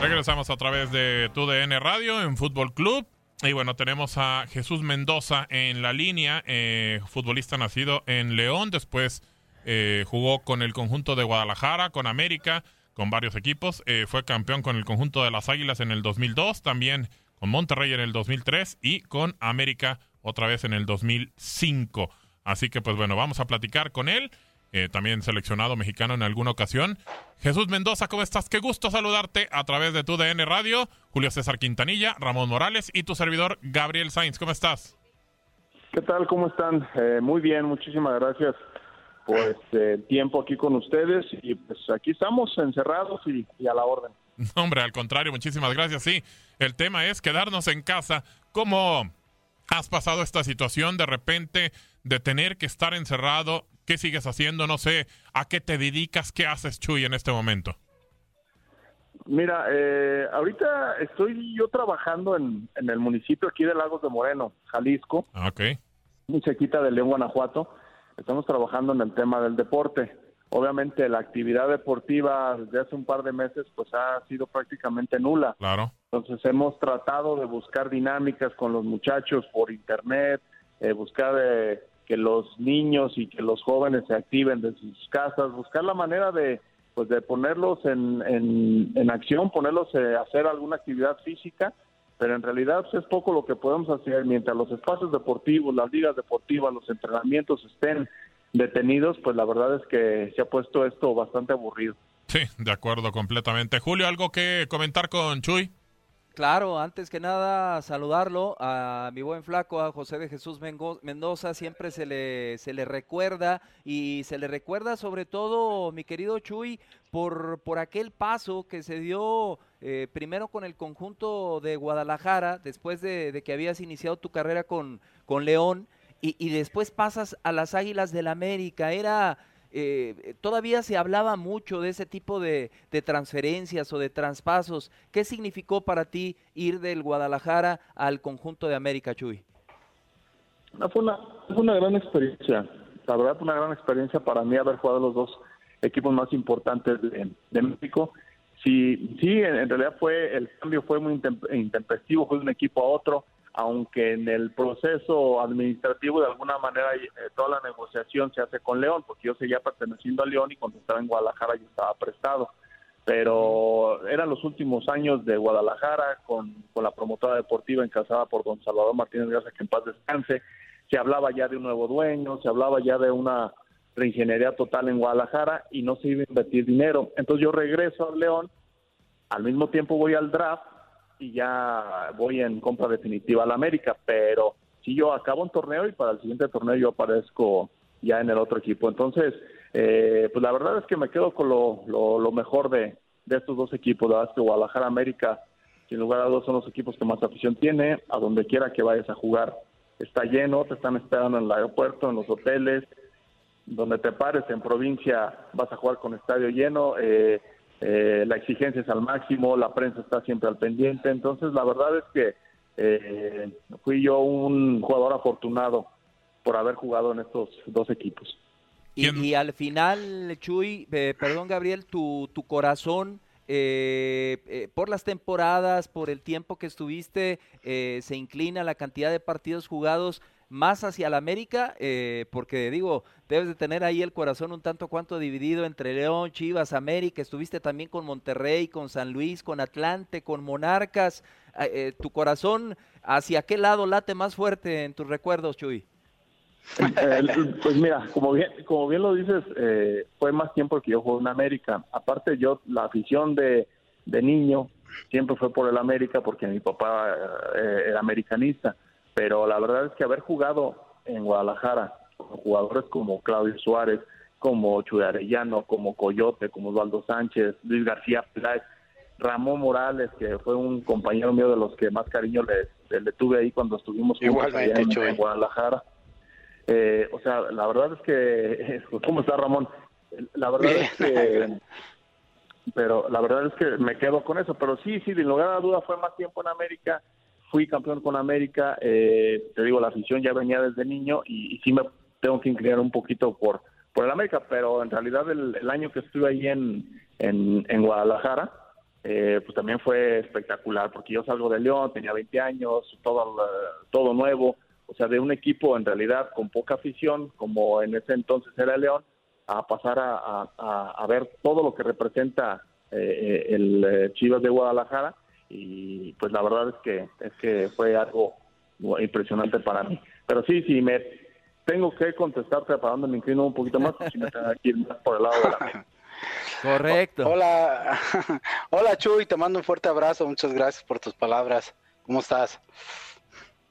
Regresamos a través de TUDN Radio en Fútbol Club. Y bueno, tenemos a Jesús Mendoza en la línea, eh, futbolista nacido en León, después eh, jugó con el conjunto de Guadalajara, con América, con varios equipos, eh, fue campeón con el conjunto de las Águilas en el 2002, también con Monterrey en el 2003 y con América otra vez en el 2005. Así que pues bueno, vamos a platicar con él. Eh, también seleccionado mexicano en alguna ocasión. Jesús Mendoza, ¿cómo estás? Qué gusto saludarte a través de tu DN Radio. Julio César Quintanilla, Ramón Morales y tu servidor Gabriel Sainz. ¿Cómo estás? ¿Qué tal? ¿Cómo están? Eh, muy bien, muchísimas gracias por este tiempo aquí con ustedes y pues aquí estamos encerrados y, y a la orden. No, hombre, al contrario, muchísimas gracias. Sí, el tema es quedarnos en casa. ¿Cómo has pasado esta situación de repente de tener que estar encerrado? ¿Qué sigues haciendo? No sé, ¿a qué te dedicas? ¿Qué haces, Chuy, en este momento? Mira, eh, ahorita estoy yo trabajando en, en el municipio aquí de Lagos de Moreno, Jalisco, Ah, Ok. muy cerquita de León, Guanajuato. Estamos trabajando en el tema del deporte. Obviamente la actividad deportiva desde hace un par de meses pues ha sido prácticamente nula. Claro. Entonces hemos tratado de buscar dinámicas con los muchachos por internet, eh, buscar eh, que los niños y que los jóvenes se activen desde sus casas, buscar la manera de pues de ponerlos en, en, en acción, ponerlos eh, a hacer alguna actividad física, pero en realidad pues, es poco lo que podemos hacer mientras los espacios deportivos, las ligas deportivas, los entrenamientos estén detenidos, pues la verdad es que se ha puesto esto bastante aburrido. Sí, de acuerdo completamente. Julio, ¿algo que comentar con Chuy? Claro, antes que nada saludarlo a mi buen flaco, a José de Jesús Mendoza, siempre se le, se le recuerda y se le recuerda sobre todo, mi querido Chuy, por, por aquel paso que se dio eh, primero con el conjunto de Guadalajara, después de, que habías iniciado tu carrera con, con León, y, y después pasas a las Águilas del América. Era eh, todavía se hablaba mucho de ese tipo de, transferencias o de traspasos. ¿Qué significó para ti ir del Guadalajara al conjunto de América, Chuy? Fue, una, fue una gran experiencia. La verdad, fue una gran experiencia para mí haber jugado los dos equipos más importantes de, México. Sí, sí, en, en realidad fue el cambio fue muy intem- intempestivo, fue de un equipo a otro, aunque en el proceso administrativo de alguna manera eh, toda la negociación se hace con León, porque yo seguía perteneciendo a León y cuando estaba en Guadalajara yo estaba prestado. Pero eran los últimos años de Guadalajara con, con la promotora deportiva encabezada por don Salvador Martínez Garza, que en paz descanse. Se hablaba ya de un nuevo dueño, se hablaba ya de una reingeniería total en Guadalajara y no se iba a invertir dinero. Entonces yo regreso a León, al mismo tiempo voy al draft y ya voy en compra definitiva al América, pero si yo acabo un torneo y para el siguiente torneo yo aparezco ya en el otro equipo. Entonces, eh, pues la verdad es que me quedo con lo, lo, mejor de, de, estos dos equipos. La verdad es que Guadalajara América, sin lugar a dudas, son los equipos que más afición tiene. A donde quiera que vayas a jugar, está lleno, te están esperando en el aeropuerto, en los hoteles, donde te pares en provincia, vas a jugar con estadio lleno. Eh, eh, la exigencia es al máximo, la prensa está siempre al pendiente. Entonces, la verdad es que eh, fui yo un jugador afortunado por haber jugado en estos dos equipos. Y, al final, Chuy, eh, perdón Gabriel, tu, tu corazón eh, eh, por las temporadas, por el tiempo que estuviste, se inclina la cantidad de partidos jugados más hacia la América, porque digo, debes de tener ahí el corazón un tanto cuanto dividido entre León, Chivas, América, estuviste también con Monterrey, con San Luis, con Atlante, con Monarcas, tu corazón, ¿hacia qué lado late más fuerte en tus recuerdos, Chuy? Eh, pues mira, como bien, como bien lo dices, eh, fue más tiempo que yo jugué en América. Aparte yo, la afición de, de niño siempre fue por el América porque mi papá eh, era americanista. Pero la verdad es que haber jugado en Guadalajara con jugadores como Claudio Suárez, como Chuy Arellano, como Coyote, como Osvaldo Sánchez, Luis García Pérez, Ramón Morales, que fue un compañero mío de los que más cariño le, le, tuve ahí cuando estuvimos Igualmente, en Guadalajara eh, o sea, la verdad es que, ¿cómo está Ramón? La verdad es que, pero la verdad es que me quedo con eso. Pero sí, sí, sin lugar a duda fue más tiempo en América. Fui campeón con América. Eh, te digo, la afición ya venía desde niño y, sí me tengo que inclinar un poquito por por el América, pero en realidad el, año que estuve ahí en, en, Guadalajara, eh, pues también fue espectacular, porque yo salgo de León, tenía 20 años, todo, todo nuevo, o sea, de un equipo en realidad con poca afición, como en ese entonces era el León, a pasar a, ver todo lo que representa eh, el eh, Chivas de Guadalajara y pues la verdad es que es que fue algo impresionante para mí. Pero sí, sí, me tengo que contestarte para donde me inclino un poquito más, si me tengo que ir más por el lado de la Correcto. Hola, hola Chuy, te mando un fuerte abrazo, muchas gracias por tus palabras. ¿Cómo estás?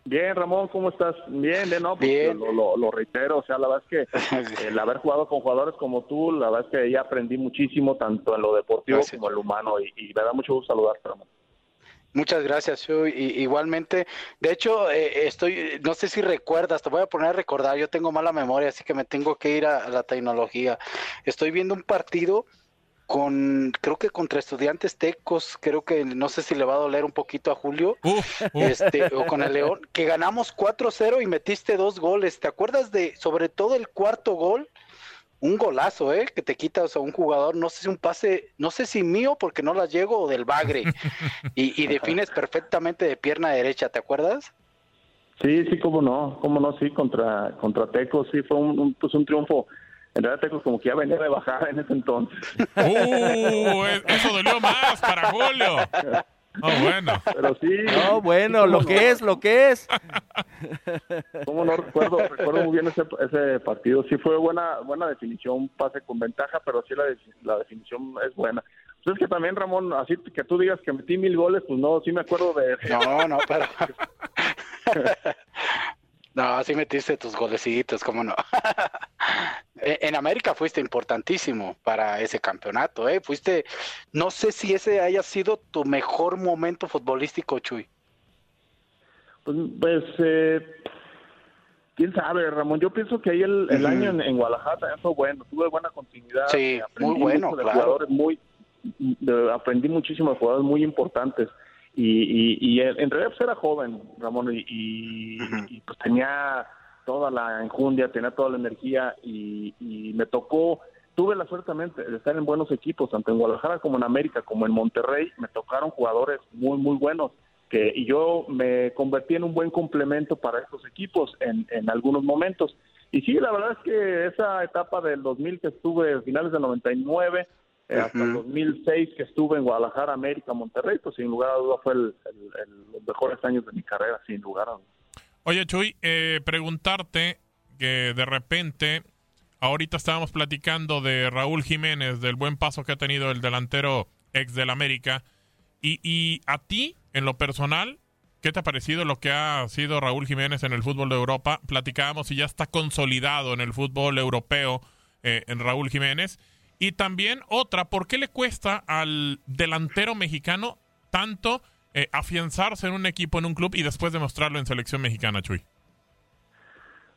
Bien, Ramón, ¿cómo estás? Bien, de no, pues, Lo, reitero, o sea, la verdad es que el haber jugado con jugadores como tú, la verdad es que ya aprendí muchísimo, tanto en lo deportivo como en lo humano, y, me da mucho gusto saludarte, Ramón. Muchas gracias, y igualmente, de hecho, eh, estoy, no sé si recuerdas, te voy a poner a recordar, yo tengo mala memoria, así que me tengo que ir a la tecnología. Estoy viendo un partido con, creo que contra estudiantes tecos, creo que no sé si le va a doler un poquito a Julio, este, o con el León, que ganamos 4-0 y metiste dos goles. ¿Te acuerdas de, sobre todo el cuarto gol? Un golazo, ¿eh? Que te quitas a un jugador, no sé si un pase, no sé si mío porque no la llego o del bagre. y, y defines perfectamente de pierna derecha, ¿te acuerdas? Sí, sí, cómo no, cómo no, sí, contra, contra Tecos, sí, fue un, pues un triunfo en realidad tengo como que ya venía de bajar en ese entonces. ¡Uh! Eso dolió más para Julio. Oh, bueno. Pero sí. No, bueno, lo que es, lo que es. ¿Cómo no recuerdo? Recuerdo muy bien ese, ese partido. Sí fue buena buena definición, pase con ventaja, pero sí la, la definición es buena. Pues es que también, Ramón, así que tú digas que metí mil goles, pues no, sí me acuerdo de... No, no, pero... No, así metiste tus golecitos, cómo no. E, en América fuiste importantísimo para ese campeonato, ¿eh? Fuiste, no sé si ese haya sido tu mejor momento futbolístico, Chuy. Pues, pues eh, quién sabe, Ramón. Yo pienso que ahí el, año en, Guadalajara también fue bueno, tuve buena continuidad. Sí, muy bueno, claro. muy, aprendí muchísimo de jugadores muy importantes y, y, en realidad pues era joven, Ramón, y, pues tenía toda la enjundia, tenía toda la energía y, me tocó, tuve la suerte también de estar en buenos equipos, tanto en Guadalajara como en América, como en Monterrey, me tocaron jugadores muy, muy buenos. Que, y yo me convertí en un buen complemento para estos equipos en, en algunos momentos. Y sí, la verdad es que esa etapa del 2000 que estuve, finales del 99, eh, hasta el 2006 que estuve en Guadalajara, América, Monterrey, pues sin lugar a duda fue el, los mejores años de mi carrera, sin lugar a duda. Oye, Chuy, eh, preguntarte que de repente ahorita estábamos platicando de Raúl Jiménez, del buen paso que ha tenido el delantero ex del América. Y, y a ti, en lo personal, ¿qué te ha parecido lo que ha sido Raúl Jiménez en el fútbol de Europa? Platicábamos y ya está consolidado en el fútbol europeo eh, en Raúl Jiménez. Y también otra, ¿por qué le cuesta al delantero mexicano tanto eh, afianzarse en un equipo, en un club y después demostrarlo en selección mexicana, Chuy?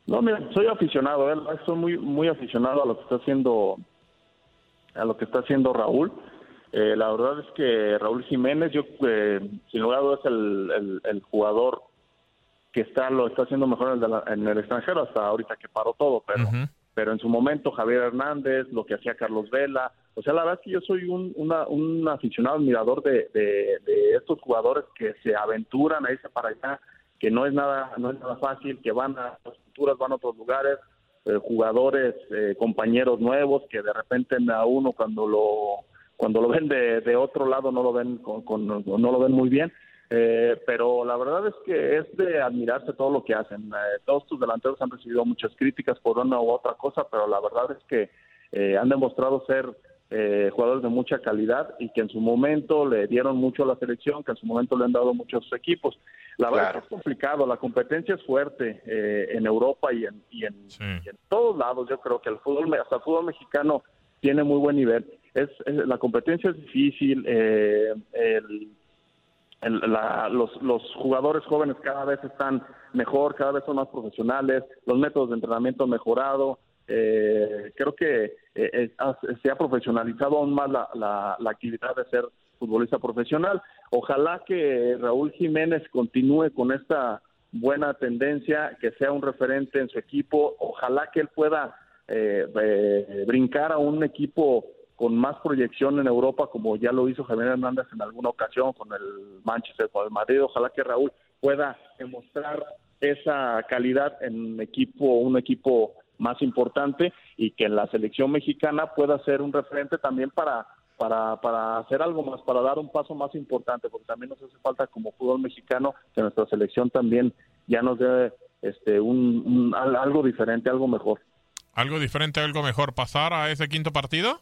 No, mira, soy aficionado, ¿eh? soy muy muy aficionado a lo que está haciendo a lo que está haciendo Raúl. Eh, la verdad es que Raúl Jiménez, yo eh, sin lugar a dudas es el, el, jugador que está lo está haciendo mejor en el, en el extranjero hasta ahorita que paró todo, pero pero en su momento Javier Hernández, lo que hacía Carlos Vela, o sea, la verdad es que yo soy un, un aficionado admirador de, de, estos jugadores que se aventuran a irse para allá, que no es nada, no es nada fácil, que van a otras culturas, van a otros lugares, eh, jugadores, eh, compañeros nuevos que de repente a uno cuando lo cuando lo ven de, de otro lado no lo ven con, no lo ven muy bien. Eh, pero la verdad es que es de admirarse todo lo que hacen. todos tus delanteros han recibido muchas críticas por una u otra cosa, pero la verdad es que han demostrado ser eh, jugadores de mucha calidad y que en su momento le dieron mucho a la selección, que en su momento le han dado muchos equipos. La verdad es complicado, la competencia es fuerte eh, en Europa y en, y, en, todos lados. Yo creo que el fútbol, hasta el fútbol mexicano tiene muy buen nivel. Es, la competencia es difícil, eh, los, los jugadores jóvenes cada vez están mejor, cada vez son más profesionales, los métodos de entrenamiento han mejorado. Eh, creo que eh, eh, se ha profesionalizado aún más la, la, actividad de ser futbolista profesional. Ojalá que Raúl Jiménez continúe con esta buena tendencia, que sea un referente en su equipo. Ojalá que él pueda brincar a un equipo con más proyección en Europa, como ya lo hizo Javier Hernández en alguna ocasión con el Manchester, con el Madrid. Ojalá que Raúl pueda demostrar esa calidad en equipo, un equipo más importante y que la selección mexicana pueda ser un referente también para para, para hacer algo más, para dar un paso más importante, porque también nos hace falta como fútbol mexicano que nuestra selección también ya nos dé este, un, algo diferente, algo mejor. ¿Algo diferente, algo mejor? ¿Pasar a ese quinto partido?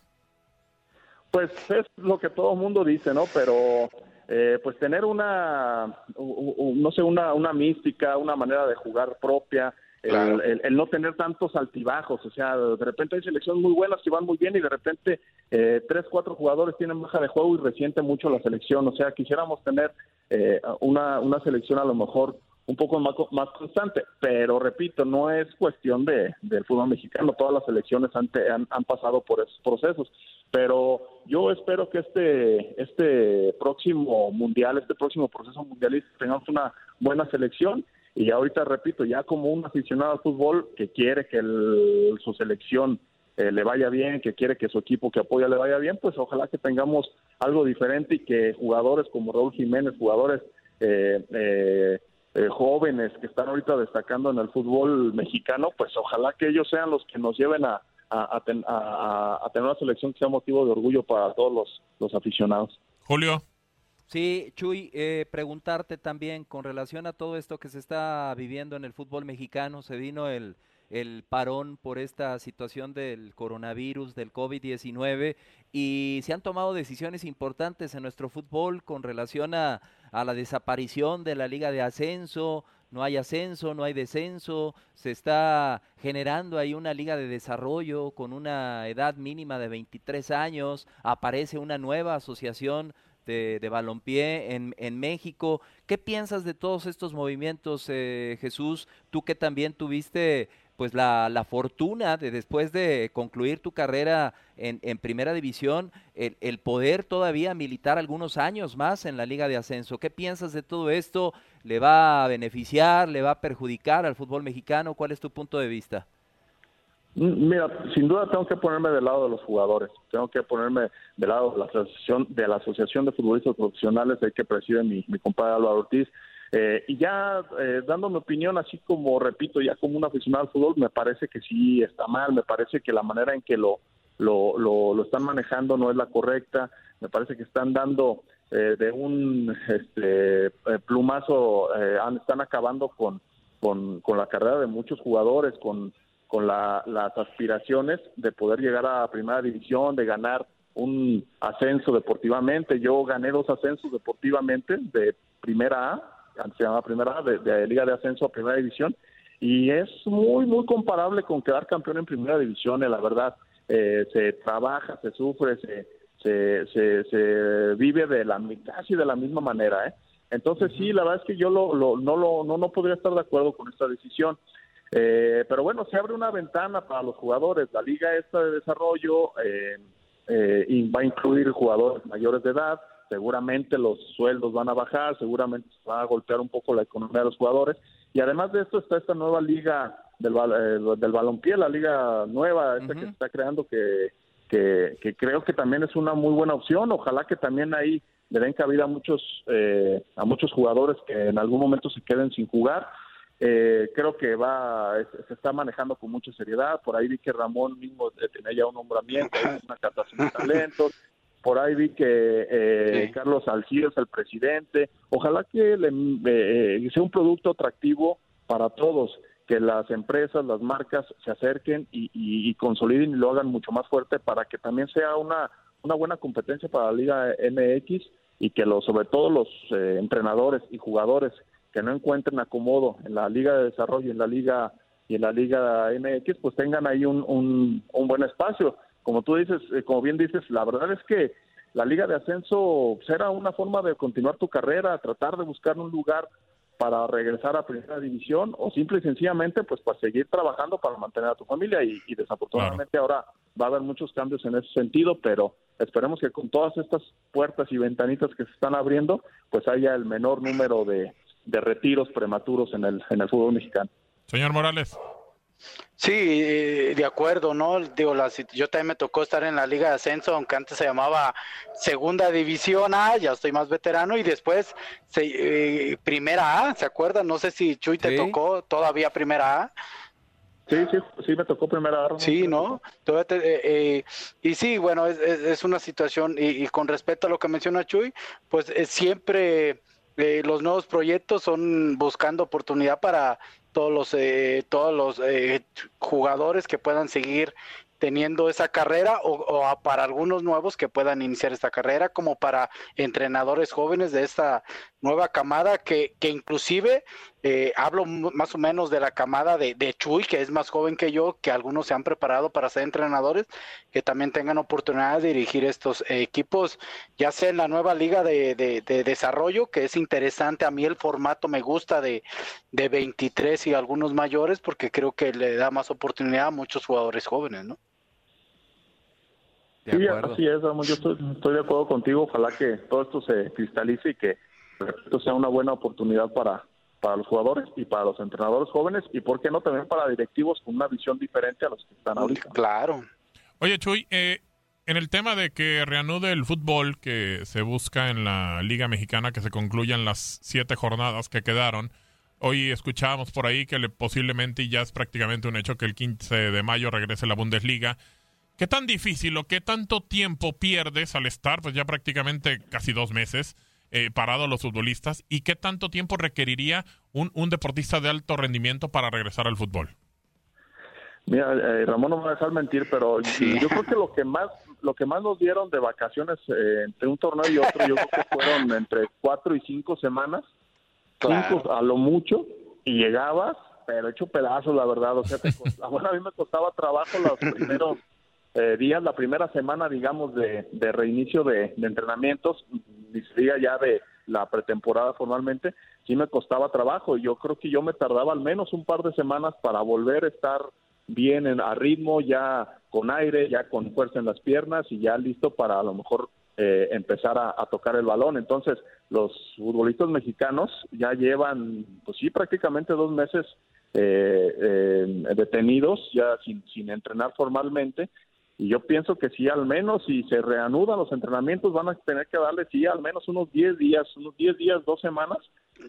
Pues es lo que todo el mundo dice, ¿no? Pero eh, pues tener una, no sé, una, una mística, una manera de jugar propia, el, no tener tantos altibajos, o sea, de repente hay selecciones muy buenas que van muy bien y de repente eh, tres, cuatro jugadores tienen baja de juego y resiente mucho la selección, o sea, quisiéramos tener eh, una, una selección a lo mejor un poco más, más constante, pero repito, no es cuestión de, del fútbol mexicano, todas las selecciones han, han, han pasado por esos procesos, pero yo espero que este, este próximo mundial, este próximo proceso mundialista, tengamos una buena selección y ahorita repito, ya como un aficionado al fútbol que quiere que su selección eh, le vaya bien, que quiere que su equipo que apoya le vaya bien, pues ojalá que tengamos algo diferente y que jugadores como Raúl Jiménez, jugadores eh, eh, jóvenes que están ahorita destacando en el fútbol mexicano, pues ojalá que ellos sean los que nos lleven a, a, tener una selección que sea motivo de orgullo para todos los, los aficionados. Julio. Sí, Chuy, eh, preguntarte también con relación a todo esto que se está viviendo en el fútbol mexicano, se vino el, el parón por esta situación del coronavirus, del COVID-19, y se han tomado decisiones importantes en nuestro fútbol con relación a, a, la desaparición de la liga de ascenso, no hay ascenso, no hay descenso, se está generando ahí una liga de desarrollo con una edad mínima de 23 años, aparece una nueva asociación de, de balompié en, en, México. ¿Qué piensas de todos estos movimientos, eh, Jesús? Tú que también tuviste pues la, la, fortuna de después de concluir tu carrera en, en primera división, el, el, poder todavía militar algunos años más en la liga de ascenso. ¿Qué piensas de todo esto? ¿Le va a beneficiar? ¿Le va a perjudicar al fútbol mexicano? ¿Cuál es tu punto de vista? Mira, sin duda tengo que ponerme del lado de los jugadores, tengo que ponerme del lado de la asociación de la asociación de futbolistas profesionales que preside mi, compadre Álvaro Ortiz. Eh, y ya eh, dando mi opinión, así como repito, ya como un aficionado al fútbol, me parece que sí está mal, me parece que la manera en que lo, lo, lo, están manejando no es la correcta, me parece que están dando eh, de un este, plumazo, están acabando con, con, con la carrera de muchos jugadores, con con la, las aspiraciones de poder llegar a primera división, de ganar un ascenso deportivamente. Yo gané dos ascensos deportivamente de primera A, se llama primera A, de, Liga de Ascenso a primera división, y es muy, muy comparable con quedar campeón en primera división, eh, la verdad. Eh, se trabaja, se sufre, se, se, se, vive de la casi de la misma manera. ¿eh? Entonces, sí, la verdad es que yo lo, no, lo, no, no podría estar de acuerdo con esta decisión. Eh, pero bueno, se abre una ventana para los jugadores. La liga esta de desarrollo eh, eh, va a incluir jugadores mayores de edad. Seguramente los sueldos van a bajar, seguramente se va a golpear un poco la economía de los jugadores. Y además de esto está esta nueva liga del, eh, del balompié, la liga nueva esta que se está creando que, que, que, creo que también es una muy buena opción. Ojalá que también ahí le den cabida a muchos, eh, a muchos jugadores que en algún momento se queden sin jugar eh, creo que va, se está manejando con mucha seriedad. Por ahí vi que Ramón mismo tenía ya un nombramiento, una captación de talentos. Por ahí vi que eh, Carlos Alcides, el presidente. Ojalá que le, eh, sea un producto atractivo para todos, que las empresas, las marcas se acerquen y, y, consoliden y lo hagan mucho más fuerte para que también sea una, una buena competencia para la Liga MX y que los, sobre todo los entrenadores y jugadores que no encuentren acomodo en la Liga de Desarrollo, en la Liga y en la Liga MX, pues tengan ahí un, un, buen espacio. Como tú dices, eh, como bien dices, la verdad es que la Liga de Ascenso será una forma de continuar tu carrera, tratar de buscar un lugar para regresar a primera división o simple y sencillamente pues para seguir trabajando para mantener a tu familia y, desafortunadamente ahora va a haber muchos cambios en ese sentido, pero esperemos que con todas estas puertas y ventanitas que se están abriendo pues haya el menor número de, de retiros prematuros en el, en el fútbol mexicano. Señor Morales. Sí, eh, de acuerdo, ¿no? Digo, la, yo también me tocó estar en la Liga de Ascenso, aunque antes se llamaba Segunda División A, ya estoy más veterano, y después se, eh, Primera A, ¿se acuerdan? No sé si Chuy te tocó todavía Primera A. Sí, sí, sí, me tocó Primera A. Sí, ¿no? Eh, y sí, bueno, es, es, una situación, y, y, con respecto a lo que menciona Chuy, pues siempre eh, los nuevos proyectos son buscando oportunidad para todos los eh, todos los eh, jugadores que puedan seguir teniendo esa carrera o, para algunos nuevos que puedan iniciar esta carrera, como para entrenadores jóvenes de esta nueva camada que, que inclusive eh, hablo más o menos de la camada de, de, Chuy, que es más joven que yo, que algunos se han preparado para ser entrenadores, que también tengan oportunidad de dirigir estos equipos, ya sea en la nueva liga de, de, desarrollo, que es interesante, a mí el formato me gusta de, de 23 y algunos mayores, porque creo que le da más oportunidad a muchos jugadores jóvenes, ¿no? Sí, así es, Yo estoy, de acuerdo contigo. Ojalá que todo esto se cristalice y que esto sea una buena oportunidad para, para los jugadores y para los entrenadores jóvenes y, ¿por qué no, también para directivos con una visión diferente a los que están ahorita? Claro. Oye, Chuy, eh, en el tema de que reanude el fútbol que se busca en la Liga Mexicana, que se concluyan las siete jornadas que quedaron, hoy escuchábamos por ahí que le, posiblemente, y ya es prácticamente un hecho, que el 15 de mayo regrese la Bundesliga. ¿Qué tan difícil o qué tanto tiempo pierdes al estar, pues ya prácticamente casi dos meses, eh, parado los futbolistas? ¿Y qué tanto tiempo requeriría un, un deportista de alto rendimiento para regresar al fútbol? Mira, eh, Ramón no me va a dejar mentir, pero yo creo que lo que más lo que más nos dieron de vacaciones eh, entre un torneo y otro, yo creo que fueron entre cuatro y cinco semanas, cinco a lo mucho, y llegabas, pero hecho pedazos, la verdad. O sea, bueno, a mí me costaba trabajo los primeros eh, días, la primera semana, digamos, de, reinicio de, entrenamientos, ni día ya de la pretemporada formalmente, sí me costaba trabajo. Yo creo que yo me tardaba al menos un par de semanas para volver a estar bien en, a ritmo, ya con aire, ya con fuerza en las piernas y ya listo para a lo mejor eh, empezar a, tocar el balón. Entonces, los futbolistas mexicanos ya llevan, pues sí, prácticamente dos meses eh, detenidos, ya sin, sin entrenar formalmente, y yo pienso que sí, al menos si se reanudan los entrenamientos, van a tener que darle, sí, al menos unos 10 días, unos 10 días, dos semanas,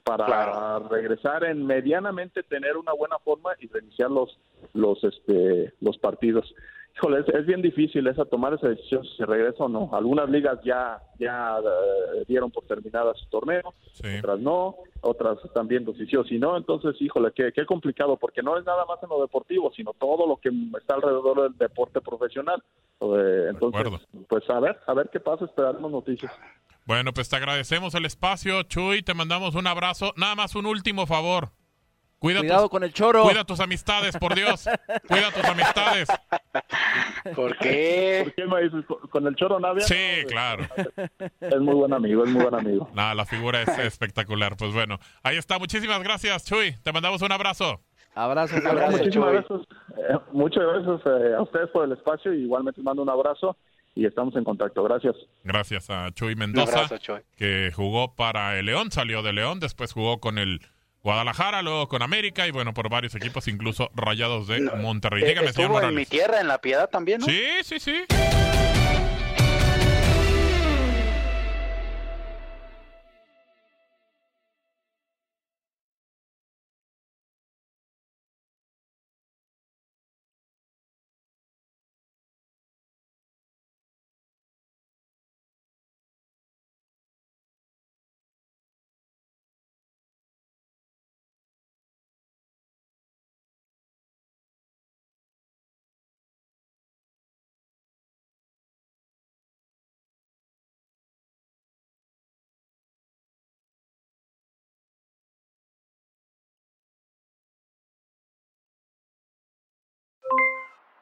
para regresar en medianamente tener una buena forma y reiniciar los, los, este, los partidos. Híjole, es, es bien difícil esa tomar esa decisión si regresa o no. Algunas ligas ya ya eh, dieron por terminada su torneo, otras no, otras están viendo si sí o si no. Entonces, híjole, qué, qué complicado, porque no es nada más en lo deportivo, sino todo lo que está alrededor del deporte profesional. Eh, entonces, pues a ver, a ver qué pasa, esperarnos noticias. Bueno, pues te agradecemos el espacio, Chuy, te mandamos un abrazo. Nada más un último favor. Cuida Cuidado tus, con el choro. Cuida tus amistades, por Dios. cuida tus amistades. ¿Por qué? ¿Por qué me dices? ¿Con el choro Navia? Sí, claro. Es muy buen amigo, es muy buen amigo. Nada, la figura es espectacular. Pues bueno, ahí está. Muchísimas gracias, Chuy. Te mandamos un abrazo. Abrazo, abrazo Muchísimas gracias. Eh, muchas gracias eh, a ustedes por el espacio. Igualmente mando un abrazo y estamos en contacto. Gracias. Gracias a Chuy Mendoza, que jugó para el León, salió de León, después jugó con el Guadalajara, luego con América y bueno, por varios equipos, incluso Rayados de Monterrey. Dígame, señor estuvo en Morales. mi tierra, en La Piedad también, ¿no? Sí, sí, sí.